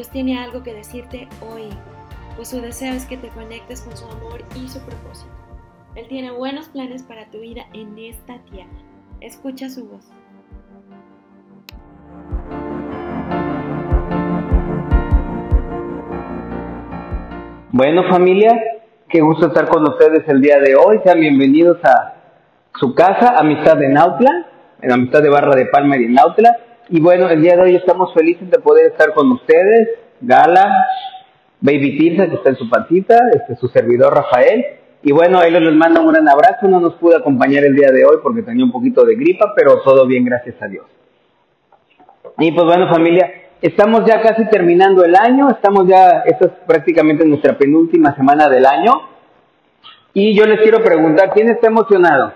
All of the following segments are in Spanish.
Dios tiene algo que decirte hoy, pues su deseo es que te conectes con su amor y su propósito. Él tiene buenos planes para tu vida en esta tierra. Escucha su voz. Bueno familia, qué gusto estar con ustedes el día de hoy. Sean bienvenidos a su casa, Amistad de Nautla, en Amistad de Barra de Palma y Nautla. Y bueno, el día de hoy estamos felices de poder estar con ustedes, Gala, Baby Tirsa, que está en su patita, este, su servidor Rafael. Y bueno, él les manda un gran abrazo, no nos pudo acompañar el día de hoy porque tenía un poquito de gripa, pero todo bien, gracias a Dios. Y pues bueno familia, estamos ya casi terminando el año, estamos ya, esta es prácticamente nuestra penúltima semana del año. Y yo les quiero preguntar, ¿quién está emocionado?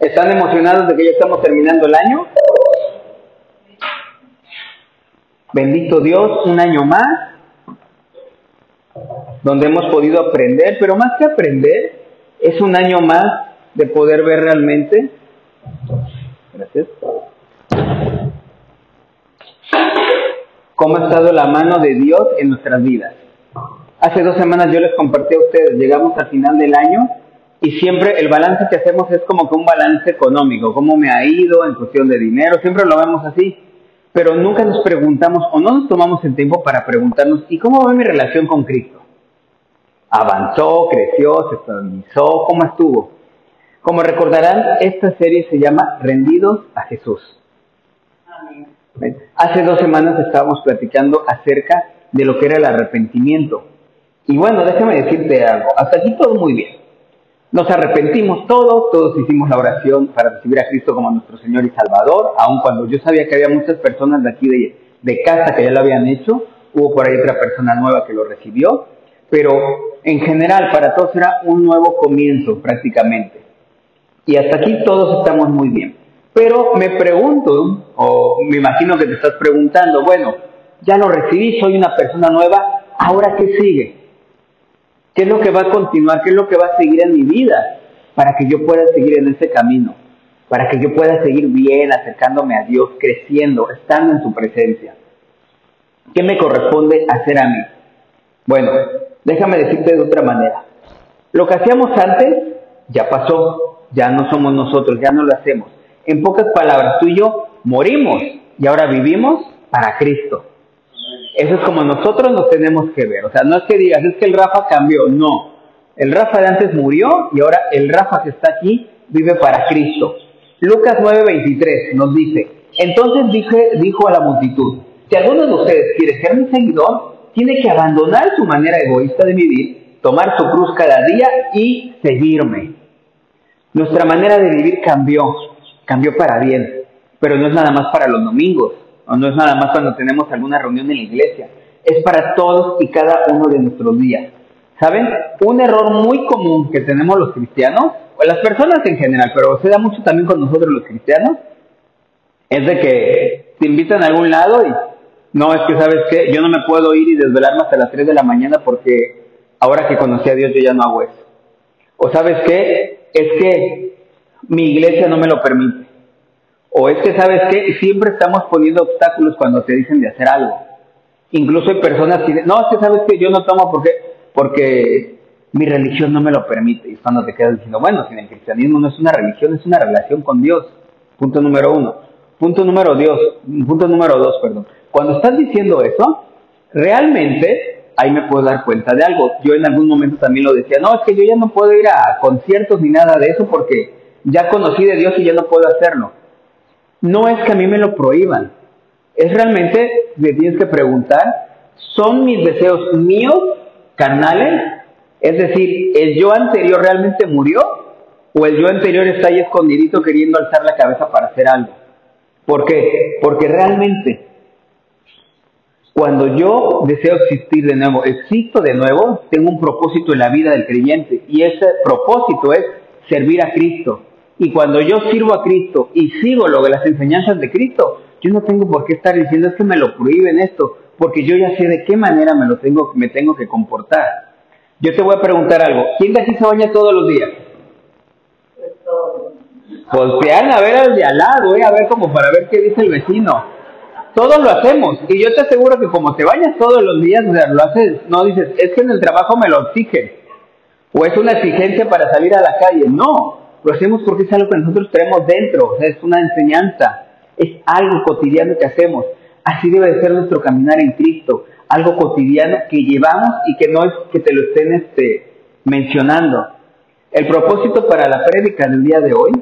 ¿Están emocionados de que ya estamos terminando el año? Bendito Dios, un año más, donde hemos podido aprender, pero más que aprender, es un año más de poder ver realmente. Gracias. cómo ha estado la mano de Dios en nuestras vidas. Hace dos semanas yo les compartí a ustedes, llegamos al final del año y siempre el balance que hacemos es como que un balance económico, cómo me ha ido en cuestión de dinero, siempre lo vemos así, pero nunca nos preguntamos o no nos tomamos el tiempo para preguntarnos, ¿y cómo va mi relación con Cristo? ¿Avanzó, creció, se estabilizó? ¿Cómo estuvo? Como recordarán, esta serie se llama Rendidos a Jesús. Hace dos semanas estábamos platicando acerca de lo que era el arrepentimiento. Y bueno, déjame decirte algo, hasta aquí todo muy bien. Nos arrepentimos todos, todos hicimos la oración para recibir a Cristo como nuestro Señor y Salvador, aun cuando yo sabía que había muchas personas de aquí de, de casa que ya lo habían hecho, hubo por ahí otra persona nueva que lo recibió, pero en general para todos era un nuevo comienzo prácticamente. Y hasta aquí todos estamos muy bien. Pero me pregunto, o me imagino que te estás preguntando, bueno, ya lo recibí, soy una persona nueva, ¿ahora qué sigue? ¿Qué es lo que va a continuar? ¿Qué es lo que va a seguir en mi vida? Para que yo pueda seguir en ese camino, para que yo pueda seguir bien, acercándome a Dios, creciendo, estando en su presencia. ¿Qué me corresponde hacer a mí? Bueno, déjame decirte de otra manera. Lo que hacíamos antes ya pasó, ya no somos nosotros, ya no lo hacemos. En pocas palabras, tú y yo morimos y ahora vivimos para Cristo. Eso es como nosotros nos tenemos que ver. O sea, no es que digas, es que el Rafa cambió. No. El Rafa de antes murió y ahora el Rafa que está aquí vive para Cristo. Lucas 9:23 nos dice, entonces dijo a la multitud, si alguno de ustedes quiere ser mi seguidor, tiene que abandonar su manera egoísta de vivir, tomar su cruz cada día y seguirme. Nuestra manera de vivir cambió cambió para bien, pero no es nada más para los domingos, o no es nada más cuando tenemos alguna reunión en la iglesia, es para todos y cada uno de nuestros días. ¿Saben? Un error muy común que tenemos los cristianos, o las personas en general, pero se da mucho también con nosotros los cristianos, es de que te invitan a algún lado y no, es que sabes que yo no me puedo ir y desvelarme hasta las 3 de la mañana porque ahora que conocí a Dios yo ya no hago eso. O sabes qué, es que mi iglesia no me lo permite. O es que, ¿sabes qué? Siempre estamos poniendo obstáculos cuando te dicen de hacer algo. Incluso hay personas que dicen, no, es que, ¿sabes que Yo no tomo porque, porque mi religión no me lo permite. Y cuando te quedas diciendo, bueno, si el cristianismo no es una religión, es una relación con Dios. Punto número uno. Punto número Dios, punto número dos, perdón. Cuando estás diciendo eso, realmente ahí me puedo dar cuenta de algo. Yo en algún momento también lo decía, no, es que yo ya no puedo ir a conciertos ni nada de eso porque ya conocí de Dios y ya no puedo hacerlo. No es que a mí me lo prohíban, es realmente, me tienes que preguntar, ¿son mis deseos míos, carnales? Es decir, ¿el yo anterior realmente murió? ¿O el yo anterior está ahí escondidito queriendo alzar la cabeza para hacer algo? ¿Por qué? Porque realmente, cuando yo deseo existir de nuevo, existo de nuevo, tengo un propósito en la vida del creyente y ese propósito es servir a Cristo, y cuando yo sirvo a Cristo y sigo lo de las enseñanzas de Cristo, yo no tengo por qué estar diciendo es que me lo prohíben esto, porque yo ya sé de qué manera me lo tengo, me tengo que comportar. Yo te voy a preguntar algo. ¿Quién de aquí se baña todos los días? Voltean a ver al de al lado, ¿eh? a ver como para ver qué dice el vecino. Todos lo hacemos. Y yo te aseguro que como te bañas todos los días, o sea, lo haces, no dices, es que en el trabajo me lo exige. O es una exigencia para salir a la calle. No, lo hacemos porque es algo que nosotros tenemos dentro, es una enseñanza, es algo cotidiano que hacemos. Así debe de ser nuestro caminar en Cristo, algo cotidiano que llevamos y que no es que te lo estén este, mencionando. El propósito para la prédica del día de hoy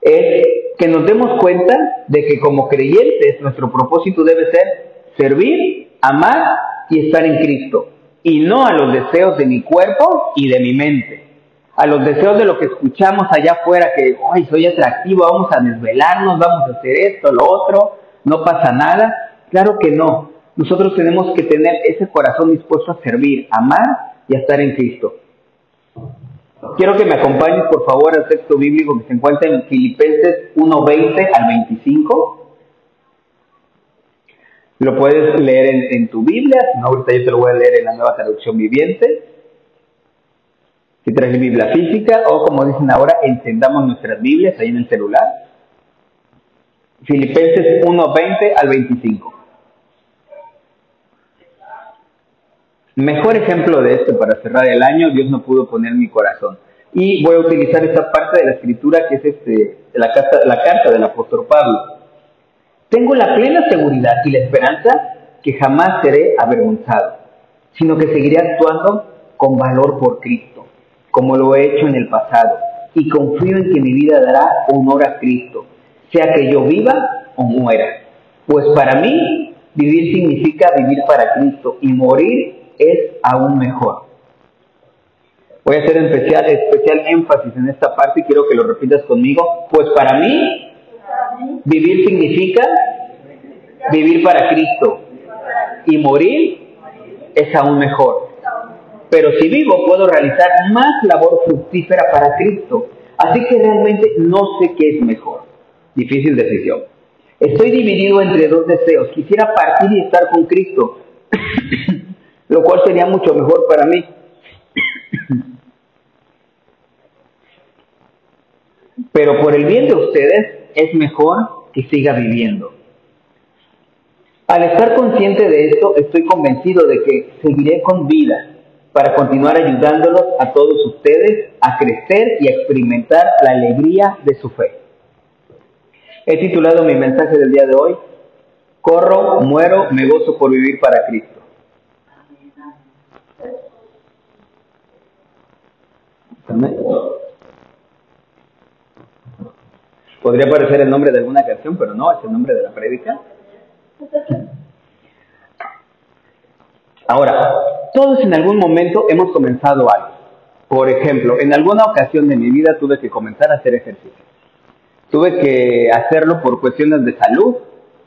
es que nos demos cuenta de que como creyentes nuestro propósito debe ser servir, amar y estar en Cristo, y no a los deseos de mi cuerpo y de mi mente, a los deseos de lo que escuchamos allá afuera, que, ay, soy atractivo, vamos a desvelarnos, vamos a hacer esto, lo otro, no pasa nada. Claro que no. Nosotros tenemos que tener ese corazón dispuesto a servir, amar y a estar en Cristo. Quiero que me acompañes, por favor, al texto bíblico que se encuentra en Filipenses 1.20 al 25. Lo puedes leer en, tu Biblia, ahorita yo te lo voy a leer en la nueva traducción viviente. Si traes Biblia física o como dicen ahora, encendamos nuestras Biblias ahí en el celular. Filipenses 1.20 al 25. Mejor ejemplo de esto para cerrar el año, Dios no pudo poner mi corazón. Y voy a utilizar esta parte de la escritura que es este, la, carta, la carta del apóstol Pablo. Tengo la plena seguridad y la esperanza que jamás seré avergonzado, sino que seguiré actuando con valor por Cristo, como lo he hecho en el pasado, y confío en que mi vida dará honor a Cristo, sea que yo viva o muera. Pues para mí, vivir significa vivir para Cristo y morir es aún mejor. Voy a hacer especial, especial énfasis en esta parte y quiero que lo repitas conmigo. Pues para mí, vivir significa vivir para Cristo y morir es aún mejor. Pero si vivo puedo realizar más labor fructífera para Cristo. Así que realmente no sé qué es mejor. Difícil decisión. Estoy dividido entre dos deseos. Quisiera partir y estar con Cristo, lo cual sería mucho mejor para mí. Pero por el bien de ustedes es mejor que siga viviendo. Al estar consciente de esto, estoy convencido de que seguiré con vida para continuar ayudándolos a todos ustedes a crecer y a experimentar la alegría de su fe. He titulado mi mensaje del día de hoy, Corro, muero, me gozo por vivir para Cristo. Podría parecer el nombre de alguna canción, pero no, es el nombre de la prédica. Ahora, todos en algún momento hemos comenzado algo. Por ejemplo, en alguna ocasión de mi vida tuve que comenzar a hacer ejercicio. Tuve que hacerlo por cuestiones de salud.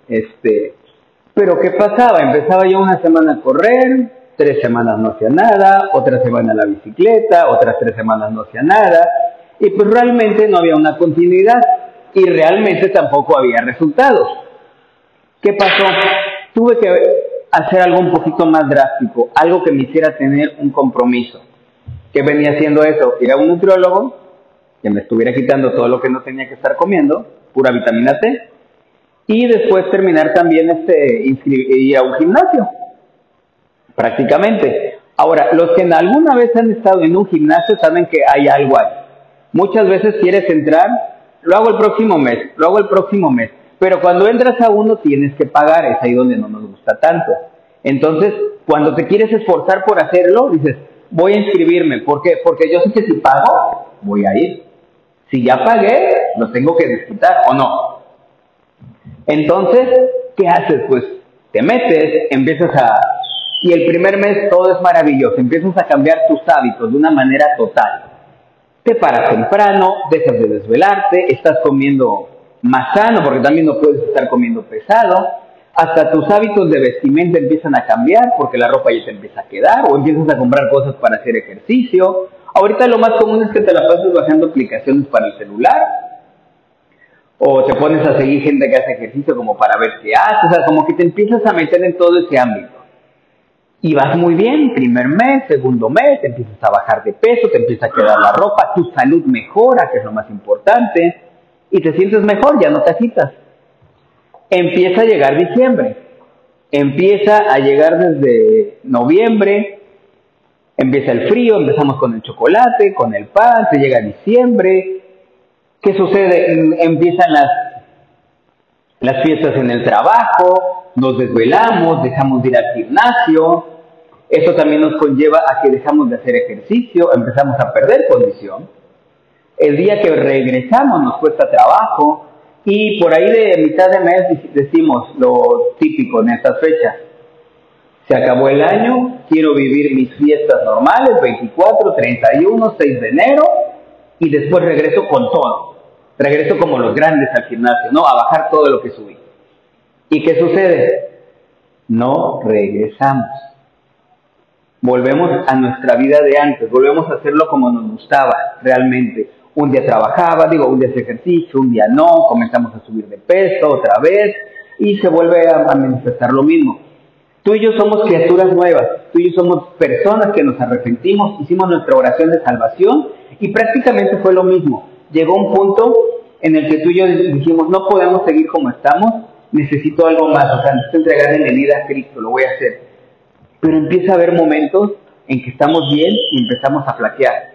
Este, pero ¿qué pasaba? Empezaba yo una semana a correr, tres semanas no hacía nada, otra semana la bicicleta, otras tres semanas no hacía nada, y pues realmente no había una continuidad y realmente tampoco había resultados. ¿Qué pasó? Tuve que hacer algo un poquito más drástico, algo que me hiciera tener un compromiso. ¿Qué venía haciendo eso? Ir a un nutriólogo, que me estuviera quitando todo lo que no tenía que estar comiendo, pura vitamina C, y después terminar también este, ir a un gimnasio prácticamente. Ahora, los que alguna vez han estado en un gimnasio saben que hay algo ahí. Muchas veces quieres entrar, lo hago el próximo mes, lo hago el próximo mes, pero cuando entras a uno tienes que pagar, es ahí donde no nos gusta tanto. Entonces, cuando te quieres esforzar por hacerlo, dices, voy a inscribirme. ¿Por qué? Porque yo sé que si pago, voy a ir. Si ya pagué, lo tengo que disfrutar o no. Entonces, ¿qué haces? Pues te metes, empiezas a y el primer mes todo es maravilloso, empiezas a cambiar tus hábitos de una manera total. Te paras temprano, dejas de desvelarte, estás comiendo más sano porque también no puedes estar comiendo pesado, hasta tus hábitos de vestimenta empiezan a cambiar porque la ropa ya te empieza a quedar o empiezas a comprar cosas para hacer ejercicio. Ahorita lo más común es que te la pases bajando aplicaciones para el celular o te pones a seguir gente que hace ejercicio como para ver qué hace, o sea, como que te empiezas a meter en todo ese ámbito. Y vas muy bien, primer mes, segundo mes, te empiezas a bajar de peso, te empieza a quedar la ropa, tu salud mejora, que es lo más importante, y te sientes mejor, ya no te agitas. Empieza a llegar diciembre, empieza a llegar desde noviembre, empieza el frío, empezamos con el chocolate, con el pan, se llega diciembre. ¿Qué sucede? Em, empiezan las, las fiestas en el trabajo, nos desvelamos, dejamos de ir al gimnasio. Eso también nos conlleva a que dejamos de hacer ejercicio, empezamos a perder condición. El día que regresamos nos cuesta trabajo y por ahí de mitad de mes decimos lo típico en estas fechas. Se acabó el año, quiero vivir mis fiestas normales, 24, 31, 6 de enero, y después regreso con todo. Regreso como los grandes al gimnasio, ¿no? A bajar todo lo que subí. ¿Y qué sucede? No regresamos. Volvemos a nuestra vida de antes, volvemos a hacerlo como nos gustaba realmente un día trabajaba, digo, un día hacía ejercicio, un día no, comenzamos a subir de peso otra vez y se vuelve a, manifestar lo mismo. Tú y yo somos criaturas nuevas, tú y yo somos personas que nos arrepentimos, hicimos nuestra oración de salvación y prácticamente fue lo mismo. Llegó un punto en el que tú y yo dijimos, no podemos seguir como estamos, necesito algo más, o sea, necesito entregarle mi vida a Cristo, lo voy a hacer. Pero empieza a haber momentos en que estamos bien y empezamos a flaquear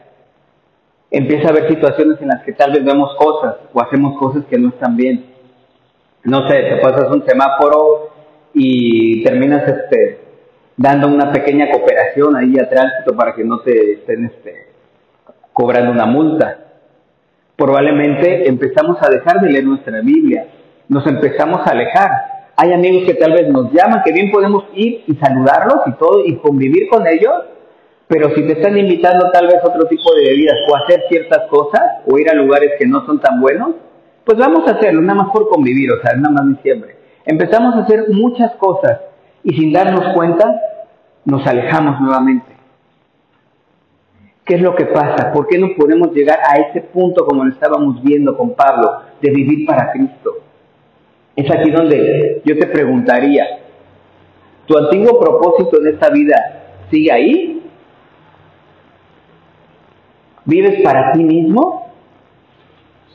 empieza a haber situaciones en las que tal vez vemos cosas o hacemos cosas que no están bien. No sé, te pasas un semáforo y terminas este, dando una pequeña cooperación ahí a tránsito para que no te estén este, cobrando una multa. Probablemente empezamos a dejar de leer nuestra Biblia, nos empezamos a alejar. Hay amigos que tal vez nos llaman, que bien podemos ir y saludarlos y todo y convivir con ellos, pero si te están invitando tal vez a otro tipo de bebidas o a hacer ciertas cosas o ir a lugares que no son tan buenos, pues vamos a hacerlo, nada más por convivir, o sea, nada más diciembre. Empezamos a hacer muchas cosas y sin darnos cuenta nos alejamos nuevamente. ¿Qué es lo que pasa? ¿Por qué no podemos llegar a ese punto como lo estábamos viendo con Pablo, de vivir para Cristo? Es aquí donde yo te preguntaría, ¿tu antiguo propósito en esta vida sigue ahí ¿Vives para ti mismo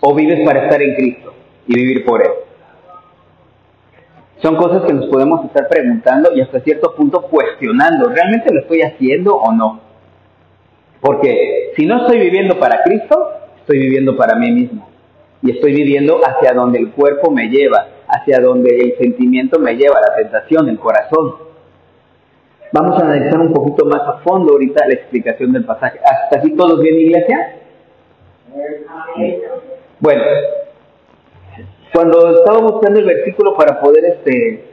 o vives para estar en Cristo y vivir por Él? Son cosas que nos podemos estar preguntando y hasta cierto punto cuestionando, ¿realmente lo estoy haciendo o no? Porque si no estoy viviendo para Cristo, estoy viviendo para mí mismo. Y estoy viviendo hacia donde el cuerpo me lleva, hacia donde el sentimiento me lleva, la tentación, el corazón. Vamos a analizar un poquito más a fondo ahorita la explicación del pasaje. ¿Hasta aquí todos bien, iglesia? Bueno, cuando estaba buscando el versículo para poder este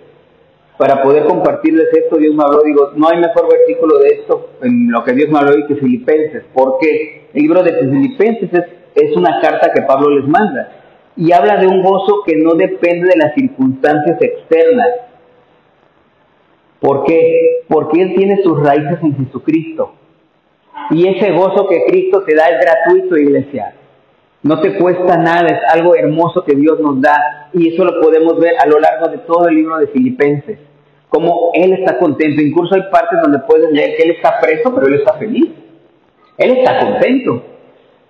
para poder compartirles esto, Dios me habló, digo, no hay mejor versículo de esto en lo que Dios me habló que Filipenses, porque el libro de Filipenses es, es una carta que Pablo les manda y habla de un gozo que no depende de las circunstancias externas, ¿Por qué? Porque Él tiene sus raíces en Jesucristo. Y ese gozo que Cristo te da es gratuito, iglesia. No te cuesta nada, es algo hermoso que Dios nos da. Y eso lo podemos ver a lo largo de todo el libro de Filipenses. Como Él está contento. Incluso hay partes donde puedes leer que Él está preso, pero Él está feliz. Él está contento.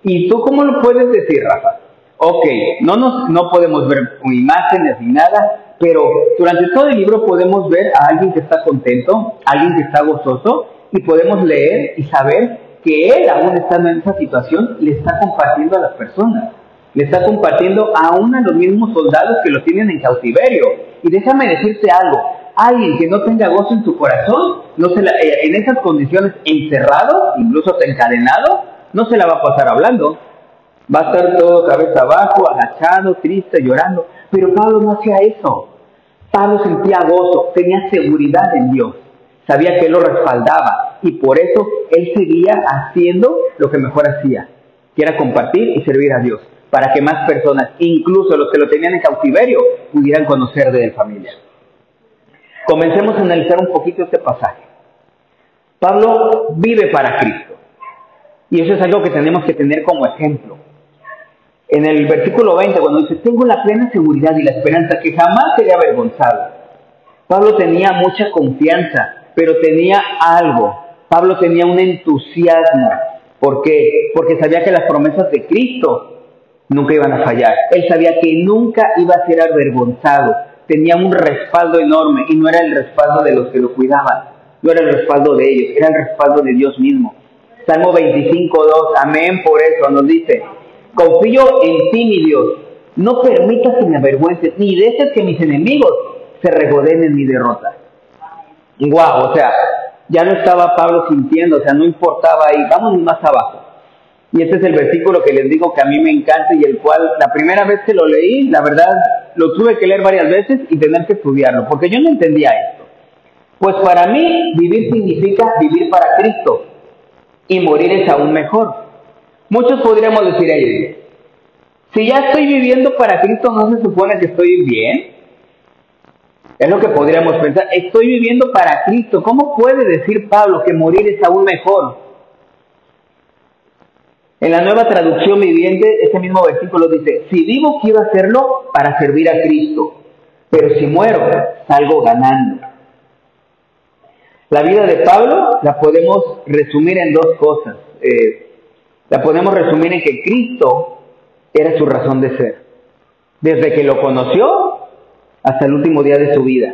¿Y tú cómo lo puedes decir, Rafa? Ok, no, no podemos ver imágenes ni nada, pero durante todo el libro podemos ver a alguien que está contento, alguien que está gozoso, y podemos leer y saber que él, aún estando en esa situación, le está compartiendo a las personas. Le está compartiendo aún a los mismos soldados que lo tienen en cautiverio. Y déjame decirte algo, alguien que no tenga gozo en su corazón, no se eh, en esas condiciones encerrado, incluso encadenado, no se la va a pasar hablando. Va a estar todo cabeza abajo, agachado, triste, llorando. Pero Pablo no hacía eso. Pablo sentía gozo, tenía seguridad en Dios, sabía que Él lo respaldaba y por eso Él seguía haciendo lo que mejor hacía, que era compartir y servir a Dios, para que más personas, incluso los que lo tenían en cautiverio, pudieran conocer de él familia. Comencemos a analizar un poquito este pasaje. Pablo vive para Cristo. Y eso es algo que tenemos que tener como ejemplo en el versículo 20, cuando dice, tengo la plena seguridad y la esperanza que jamás seré avergonzado. Pablo tenía mucha confianza, pero tenía algo. Pablo tenía un entusiasmo. ¿Por qué? Porque sabía que las promesas de Cristo nunca iban a fallar. Él sabía que nunca iba a ser avergonzado. Tenía un respaldo enorme y no era el respaldo de los que lo cuidaban, no era el respaldo de ellos, era el respaldo de Dios mismo. Salmo 25.2, amén por eso nos dice, confío en ti mi Dios, no permitas que me avergüences, ni dejes que mis enemigos se regoden en mi derrota. Guau, o sea, ya no estaba Pablo sintiendo, o sea, no importaba ahí, vamos más abajo. Y este es el versículo que les digo que a mí me encanta y el cual la primera vez que lo leí, la verdad, lo tuve que leer varias veces y tener que estudiarlo, porque yo no entendía esto. Pues para mí vivir significa vivir para Cristo y morir es aún mejor. Muchos podríamos decir, ellos, si ya estoy viviendo para Cristo, ¿no se supone que estoy bien? Es lo que podríamos pensar. Estoy viviendo para Cristo. ¿Cómo puede decir Pablo que morir es aún mejor? En la nueva traducción viviente, ese mismo versículo dice, si vivo quiero hacerlo para servir a Cristo, pero si muero, salgo ganando. La vida de Pablo la podemos resumir en dos cosas. Eh, la podemos resumir en que Cristo era su razón de ser. Desde que lo conoció hasta el último día de su vida.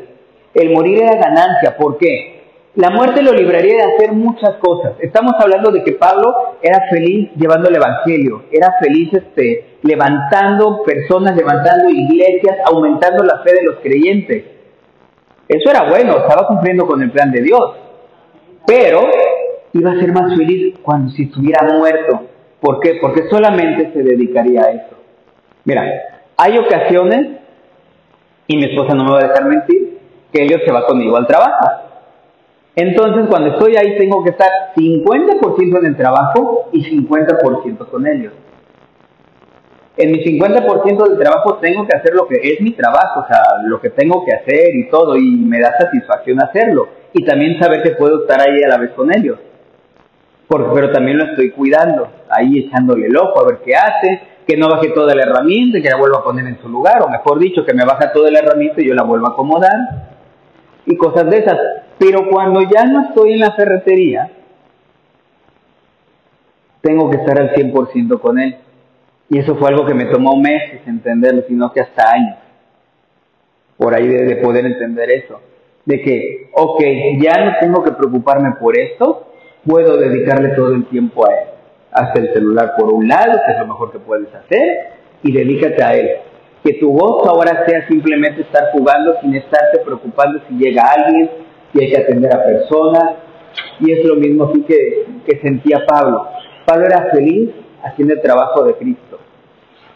El morir era ganancia. ¿Por qué? La muerte lo libraría de hacer muchas cosas. Estamos hablando de que Pablo era feliz llevando el Evangelio, era feliz este, levantando personas, levantando iglesias, aumentando la fe de los creyentes. Eso era bueno, estaba cumpliendo con el plan de Dios. Pero iba a ser más feliz cuando si estuviera muerto. ¿Por qué? Porque solamente se dedicaría a eso. Mira, hay ocasiones, y mi esposa no me va a dejar mentir, que ellos se va conmigo al trabajo. Entonces, cuando estoy ahí, tengo que estar 50% en el trabajo y 50% con ellos. En mi 50% del trabajo tengo que hacer lo que es mi trabajo, o sea, lo que tengo que hacer y todo, y me da satisfacción hacerlo. Y también saber que puedo estar ahí a la vez con ellos. Pero también lo estoy cuidando, ahí echándole el ojo a ver qué hace, que no baje toda la herramienta, que la vuelva a poner en su lugar, o mejor dicho, que me baja toda la herramienta y yo la vuelvo a acomodar, y cosas de esas. Pero cuando ya no estoy en la ferretería, tengo que estar al 100% con él. Y eso fue algo que me tomó meses entenderlo, sino que hasta años. Por ahí de, poder entender eso. De que, ok, ya no tengo que preocuparme por esto, puedo dedicarle todo el tiempo a él. Hasta el celular por un lado, que es lo mejor que puedes hacer, y dedícate a él. Que tu voz ahora sea simplemente estar jugando sin estarte preocupando si llega alguien, y hay que atender a personas. Y es lo mismo que, que sentía Pablo. Pablo era feliz haciendo el trabajo de Cristo.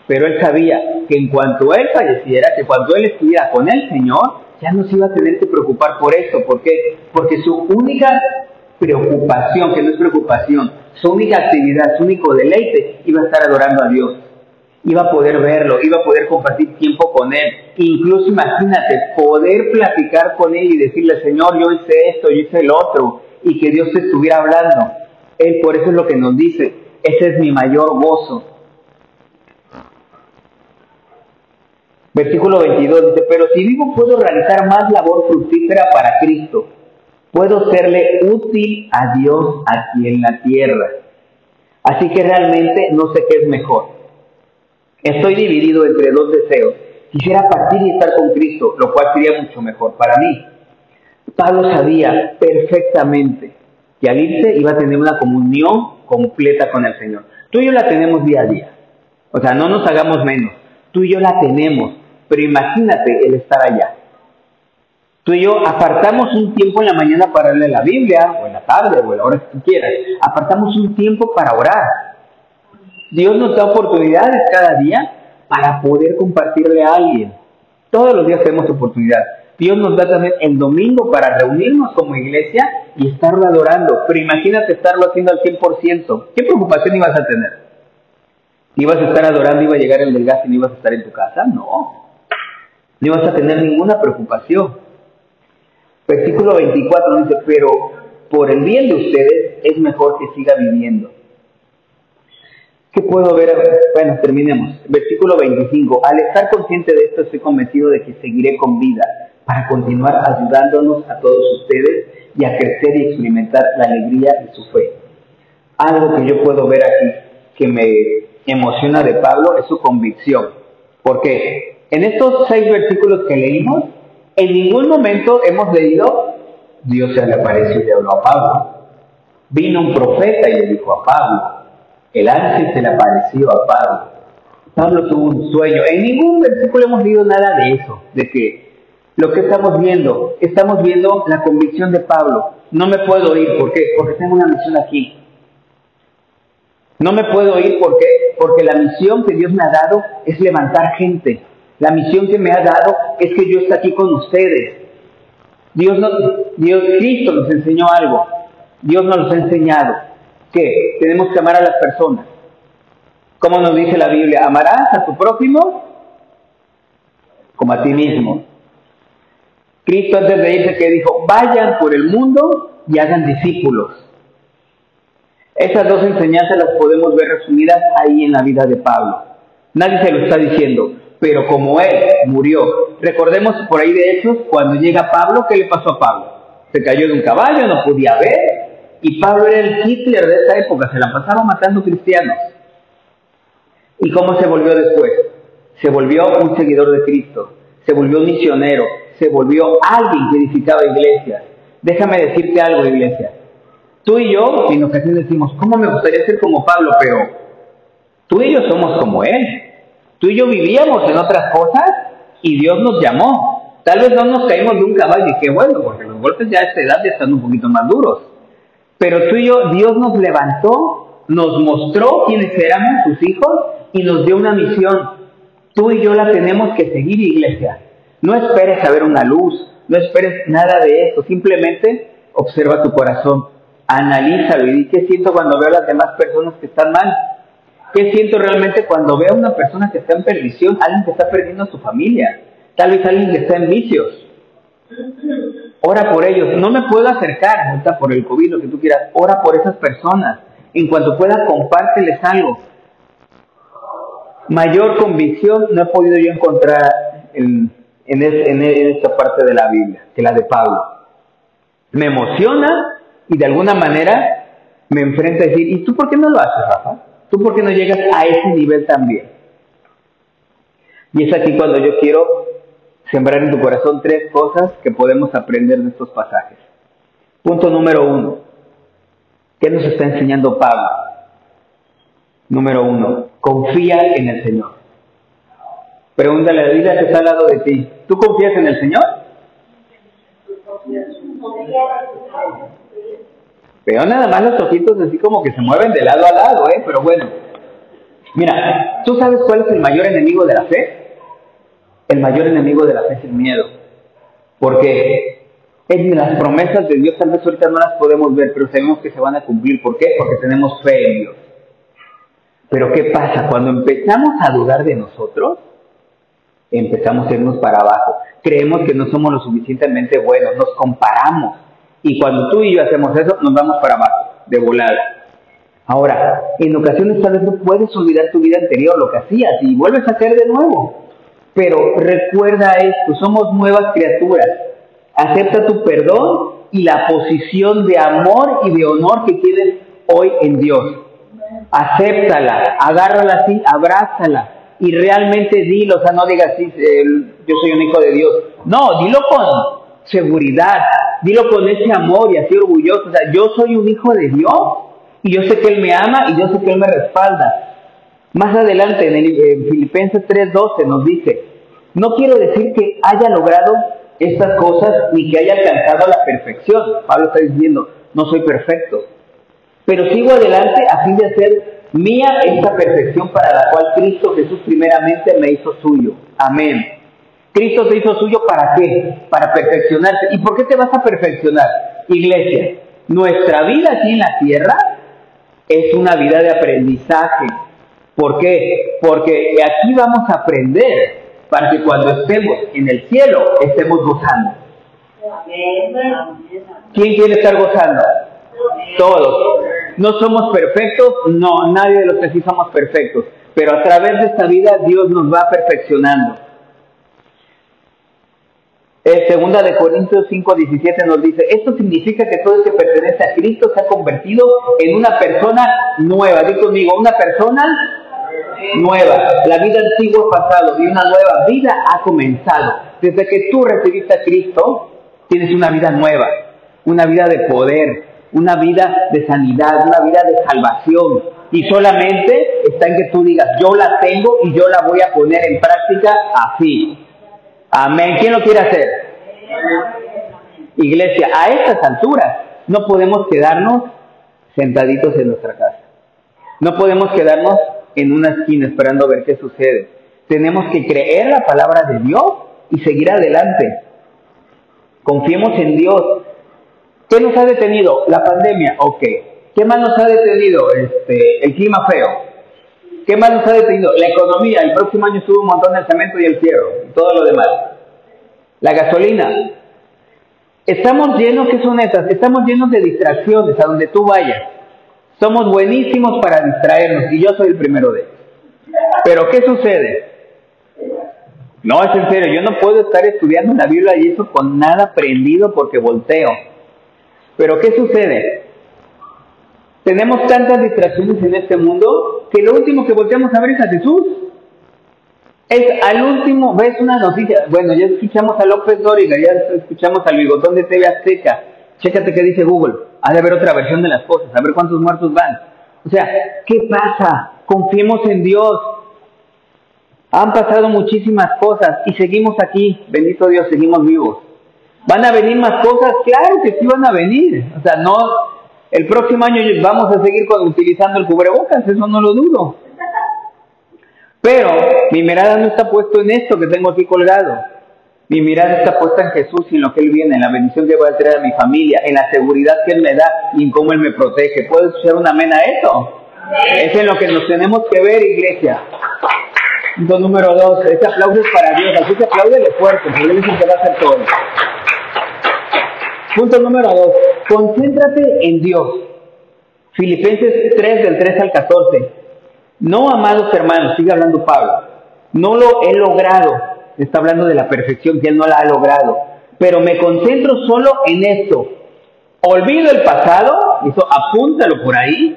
Pero él sabía que en cuanto él falleciera, que cuando él estuviera con el Señor, ya no se iba a tener que preocupar por eso. ¿Por qué? Porque su única preocupación, que no es preocupación, su única actividad, su único deleite, iba a estar adorando a Dios. Iba a poder verlo, iba a poder compartir tiempo con Él. Incluso imagínate, poder platicar con Él y decirle, Señor, yo hice esto, yo hice el otro, y que Dios te estuviera hablando. Él por eso es lo que nos dice, ese es mi mayor gozo. Versículo 22 dice, pero si vivo puedo realizar más labor fructífera para Cristo. Puedo serle útil a Dios aquí en la tierra. Así que realmente no sé qué es mejor. Estoy dividido entre dos deseos. Quisiera partir y estar con Cristo, lo cual sería mucho mejor para mí. Pablo sabía perfectamente que al irse iba a tener una comunión completa con el Señor. Tú y yo la tenemos día a día. O sea, no nos hagamos menos. Tú y yo la tenemos. Pero imagínate el estar allá. Tú y yo apartamos un tiempo en la mañana para leer la Biblia, o en la tarde, o en la hora que tú quieras. Apartamos un tiempo para orar. Dios nos da oportunidades cada día para poder compartirle a alguien. Todos los días tenemos oportunidad. Dios nos da también el domingo para reunirnos como iglesia y estarlo adorando. Pero imagínate estarlo haciendo al 100%. ¿Qué preocupación ibas a tener? ¿Ibas a estar adorando, iba a llegar el del y no ibas a estar en tu casa? No. No ibas a tener ninguna preocupación. Versículo 24 dice, pero por el bien de ustedes es mejor que siga viviendo. ¿Qué puedo ver? Bueno, terminemos. Versículo 25. Al estar consciente de esto, estoy convencido de que seguiré con vida para continuar ayudándonos a todos ustedes y a crecer y experimentar la alegría de su fe. Algo que yo puedo ver aquí que me emociona de Pablo es su convicción. ¿Por qué? En estos seis versículos que leímos, en ningún momento hemos leído Dios se le apareció y le habló a Pablo. Vino un profeta y le dijo a Pablo. El ángel se le apareció a Pablo. Pablo tuvo un sueño. En ningún versículo hemos leído nada de eso, de que lo que estamos viendo, estamos viendo la convicción de Pablo. No me puedo ir, ¿por qué? Porque tengo una misión aquí. No me puedo ir, ¿por qué? Porque la misión que Dios me ha dado es levantar gente. La misión que me ha dado es que yo esté aquí con ustedes. Dios, no, Dios Cristo nos enseñó algo. Dios nos ha enseñado que tenemos que amar a las personas. Como nos dice la Biblia, amarás a tu prójimo como a ti mismo. Cristo antes de irse que dijo, vayan por el mundo y hagan discípulos. Esas dos enseñanzas las podemos ver resumidas ahí en la vida de Pablo. Nadie se lo está diciendo, pero como él murió, recordemos por ahí de hechos, cuando llega Pablo, ¿qué le pasó a Pablo? Se cayó de un caballo, no podía ver, y Pablo era el Hitler de esa época, se la pasaba matando cristianos. ¿Y cómo se volvió después? Se volvió un seguidor de Cristo, se volvió un misionero, se volvió alguien que edificaba iglesias. Déjame decirte algo, iglesia. Tú y yo en ocasiones decimos, ¿cómo me gustaría ser como Pablo? Pero tú y yo somos como él. Tú y yo vivíamos en otras cosas y Dios nos llamó. Tal vez no nos caímos de un caballo y qué bueno, porque los golpes ya a esta edad ya están un poquito más duros. Pero tú y yo, Dios nos levantó, nos mostró quiénes éramos sus hijos y nos dio una misión. Tú y yo la tenemos que seguir, iglesia. No esperes a ver una luz, no esperes nada de eso, simplemente observa tu corazón, analízalo y di qué siento cuando veo a las demás personas que están mal ¿Qué siento realmente cuando veo a una persona que está en perdición, alguien que está perdiendo a su familia, tal vez alguien que está en vicios? Ora por ellos. No me puedo acercar, está por el COVID, lo que tú quieras. Ora por esas personas. En cuanto pueda, compárteles algo. Mayor convicción no he podido yo encontrar en, en, en esta parte de la Biblia que la de Pablo. Me emociona y de alguna manera me enfrenta a decir, ¿y tú por qué no lo haces, Rafa? ¿Tú por qué no llegas a ese nivel también? Y es aquí cuando yo quiero sembrar en tu corazón tres cosas que podemos aprender de estos pasajes. Punto número uno. ¿Qué nos está enseñando Pablo? Número uno, confía en el Señor. Pregúntale a la vida que está al lado de ti. ¿Tú confías en el Señor? Veo nada más los ojitos así como que se mueven de lado a lado, ¿eh? Pero bueno. Mira, ¿tú sabes cuál es el mayor enemigo de la fe? El mayor enemigo de la fe es el miedo. Porque en las promesas de Dios tal vez ahorita no las podemos ver, pero sabemos que se van a cumplir. ¿Por qué? Porque tenemos fe en Dios. Pero ¿qué pasa? Cuando empezamos a dudar de nosotros, empezamos a irnos para abajo. Creemos que no somos lo suficientemente buenos, nos comparamos y cuando tú y yo hacemos eso, nos vamos para abajo, de volada. Ahora, en ocasiones tal vez no puedes olvidar tu vida anterior, lo que hacías, y vuelves a hacer de nuevo. Pero recuerda esto, somos nuevas criaturas. Acepta tu perdón y la posición de amor y de honor que tienes hoy en Dios. Acéptala, agárrala así, abrázala y realmente dilo, o sea, no digas así, yo soy un hijo de Dios. No, dilo con seguridad, dilo con ese amor y así orgulloso. O sea, yo soy un hijo de Dios y yo sé que Él me ama y yo sé que Él me respalda. Más adelante en, el, Filipenses 3:12 nos dice, no quiero decir que haya logrado estas cosas ni que haya alcanzado la perfección. Pablo está diciendo, no soy perfecto, pero sigo adelante a fin de hacer mía esta perfección para la cual Cristo Jesús primeramente me hizo suyo. Amén. Cristo se hizo suyo para qué? Para perfeccionarse. ¿Y por qué te vas a perfeccionar? Iglesia, nuestra vida aquí en la tierra es una vida de aprendizaje. ¿Por qué? Porque aquí vamos a aprender para que cuando estemos en el cielo estemos gozando. ¿Quién quiere estar gozando? Todos. No somos perfectos, no, nadie de los que sí somos perfectos, pero a través de esta vida Dios nos va perfeccionando. Eh, segunda de Corintios 5, 17 nos dice, esto significa que todo el que pertenece a Cristo se ha convertido en una persona nueva. Dí conmigo, una persona nueva. La vida antigua ha pasado y una nueva vida ha comenzado. Desde que tú recibiste a Cristo, tienes una vida nueva, una vida de poder, una vida de sanidad, una vida de salvación. Y solamente está en que tú digas, yo la tengo y yo la voy a poner en práctica así. Amén. ¿Quién lo quiere hacer? Iglesia, a estas alturas no podemos quedarnos sentaditos en nuestra casa. No podemos quedarnos en una esquina esperando a ver qué sucede. Tenemos que creer la palabra de Dios y seguir adelante. Confiemos en Dios. ¿Qué nos ha detenido? La pandemia, ok. ¿Qué más nos ha detenido? Este, el clima feo. ¿Qué más nos ha detenido? La economía. El próximo año sube un montón el cemento y el fierro y todo lo demás. La gasolina. Estamos llenos, ¿qué son esas? Estamos llenos de distracciones a donde tú vayas. Somos buenísimos para distraernos y yo soy el primero de ellos. Pero ¿qué sucede? No, es en serio, yo no puedo estar estudiando la Biblia y eso con nada prendido porque volteo. Pero ¿qué sucede? Tenemos tantas distracciones en este mundo que lo último que volteamos a ver es a Jesús. Es al último, ves una noticia, bueno, ya escuchamos a López Dóriga, ya escuchamos al bigotón de TV Azteca, chécate qué dice Google, ha de haber otra versión de las cosas, a ver cuántos muertos van. O sea, ¿qué pasa? Confiemos en Dios. Han pasado muchísimas cosas y seguimos aquí, bendito Dios, seguimos vivos. ¿Van a venir más cosas? Claro que sí van a venir. O sea, no, el próximo año vamos a seguir utilizando el cubrebocas, eso no lo dudo. Pero mi mirada no está puesta en esto que tengo aquí colgado. Mi mirada está puesta en Jesús y en lo que Él viene, en la bendición que va a traer a mi familia, en la seguridad que Él me da y en cómo Él me protege. ¿Puedes escuchar una amén a eso? Es en lo que nos tenemos que ver, iglesia. Punto número dos, este aplauso es para Dios, así que apláudele fuerte, porque Él es el que va a hacer todo. Punto número dos, concéntrate en Dios. Filipenses 3 del 3 al 14. No, amados hermanos, sigue hablando Pablo, no lo he logrado, está hablando de la perfección que él no la ha logrado, pero me concentro solo en esto. Olvido el pasado, eso apúntalo por ahí,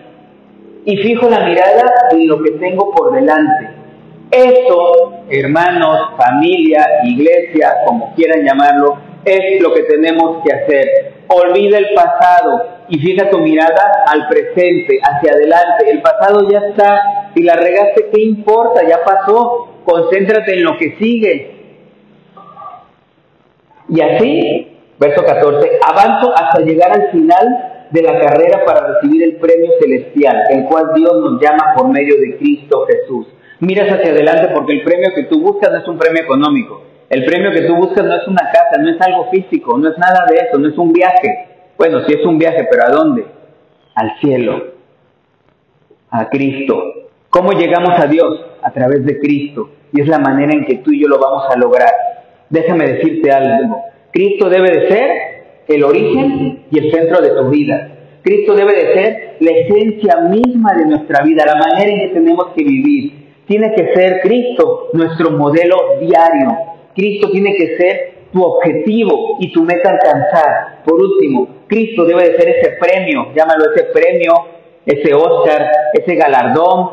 y fijo la mirada en lo que tengo por delante. Eso, hermanos, familia, iglesia, como quieran llamarlo, es lo que tenemos que hacer. Olvida el pasado y fija tu mirada al presente, hacia adelante. El pasado ya está. Si la regaste, ¿qué importa? Ya pasó. Concéntrate en lo que sigue. Y así, verso 14, avanzo hasta llegar al final de la carrera para recibir el premio celestial, el cual Dios nos llama por medio de Cristo Jesús. Miras hacia adelante porque el premio que tú buscas no es un premio económico. El premio que tú buscas no es una casa, no es algo físico, no es nada de eso, no es un viaje. Bueno, sí es un viaje, pero ¿a dónde? Al cielo, a Cristo. ¿Cómo llegamos a Dios? A través de Cristo. Y es la manera en que tú y yo lo vamos a lograr. Déjame decirte algo. Cristo debe de ser el origen y el centro de tu vida. Cristo debe de ser la esencia misma de nuestra vida, la manera en que tenemos que vivir. Tiene que ser Cristo nuestro modelo diario. Cristo tiene que ser tu objetivo y tu meta alcanzar. Por último, Cristo debe de ser ese premio, llámalo ese premio, ese Oscar, ese galardón,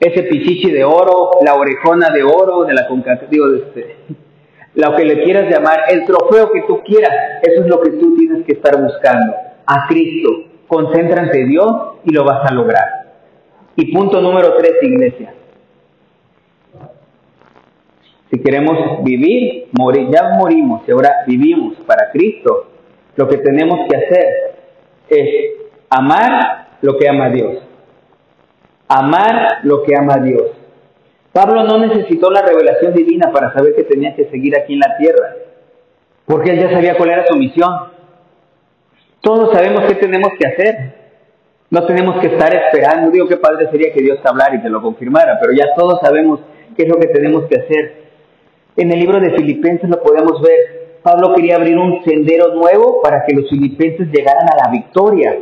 ese pichichi de oro, la orejona de oro de la digo, de este, lo que le quieras llamar, el trofeo que tú quieras, eso es lo que tú tienes que estar buscando. A Cristo, concéntrate en Dios y lo vas a lograr. Y punto número tres, iglesia. Si queremos vivir, morir, ya morimos y ahora vivimos para Cristo, lo que tenemos que hacer es amar lo que ama Dios. Amar lo que ama Dios. Pablo no necesitó la revelación divina para saber que tenía que seguir aquí en la tierra, porque él ya sabía cuál era su misión. Todos sabemos qué tenemos que hacer. No tenemos que estar esperando. Digo qué padre sería que Dios te hablara y te lo confirmara, pero ya todos sabemos qué es lo que tenemos que hacer. En el libro de Filipenses lo podemos ver. Pablo quería abrir un sendero nuevo para que los filipenses llegaran a la victoria.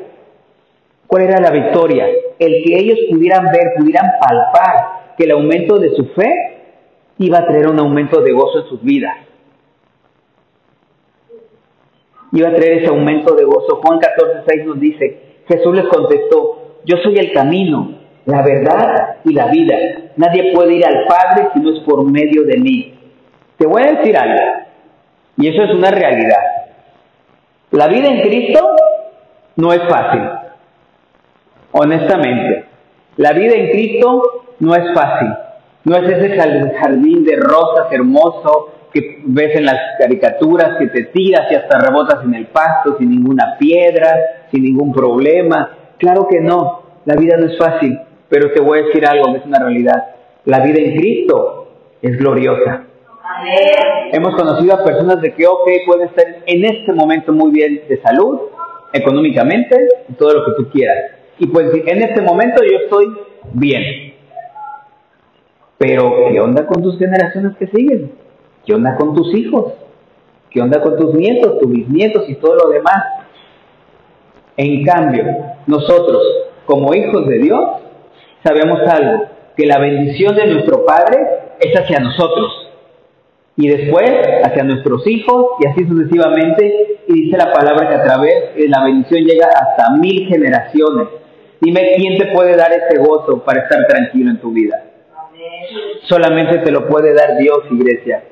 ¿Cuál era la victoria? El que ellos pudieran ver, pudieran palpar que el aumento de su fe iba a traer un aumento de gozo en sus vidas. Iba a traer ese aumento de gozo. Juan 14, 6 nos dice, Jesús les contestó, yo soy el camino, la verdad y la vida. Nadie puede ir al Padre si no es por medio de mí. Te voy a decir algo, y eso es una realidad. La vida en Cristo no es fácil, honestamente. La vida en Cristo no es fácil. No es ese jardín de rosas hermoso que ves en las caricaturas, que te tiras y hasta rebotas en el pasto sin ninguna piedra, sin ningún problema. Claro que no, la vida no es fácil, pero te voy a decir algo que es una realidad. La vida en Cristo es gloriosa. Hemos conocido a personas de que, ok, pueden estar en este momento muy bien de salud, económicamente, todo lo que tú quieras. Y pues en este momento yo estoy bien. Pero, ¿qué onda con tus generaciones que siguen? ¿Qué onda con tus hijos? ¿Qué onda con tus nietos, tus bisnietos y todo lo demás? En cambio, nosotros, como hijos de Dios, sabemos algo, que la bendición de nuestro Padre es hacia nosotros y después hacia nuestros hijos y así sucesivamente. Y dice la palabra que a través de la bendición llega hasta mil generaciones. Dime quién te puede dar ese gozo para estar tranquilo en tu vida. Solamente te lo puede dar Dios, iglesia.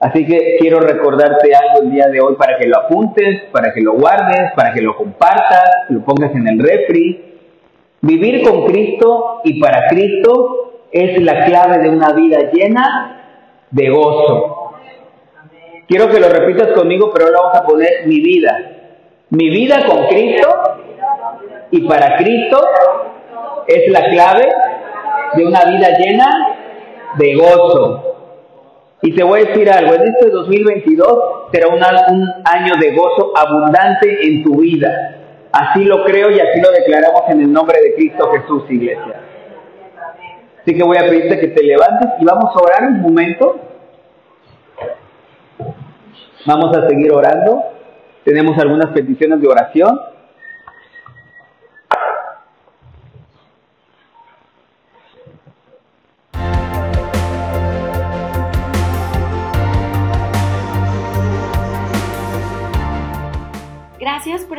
Así que quiero recordarte algo el día de hoy para que lo apuntes, para que lo guardes, para que lo compartas, lo pongas en el refri. Vivir con Cristo y para Cristo es la clave de una vida llena de gozo. Quiero que lo repitas conmigo, pero ahora vamos a poner mi vida. Mi vida con Cristo y para Cristo es la clave de una vida llena de gozo. Y te voy a decir algo, en este 2022 será un, un año de gozo abundante en tu vida. Así lo creo y así lo declaramos en el nombre de Cristo Jesús, iglesia. Así que voy a pedirte que te levantes y vamos a orar un momento. Vamos a seguir orando. Tenemos algunas peticiones de oración.